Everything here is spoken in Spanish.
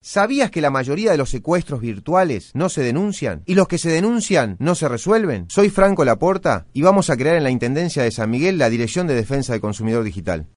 ¿Sabías que la mayoría de los secuestros virtuales no se denuncian? ¿Y los que se denuncian no se resuelven? Soy Franco Laporta y vamos a crear en la Intendencia de San Miguel la Dirección de Defensa del Consumidor Digital.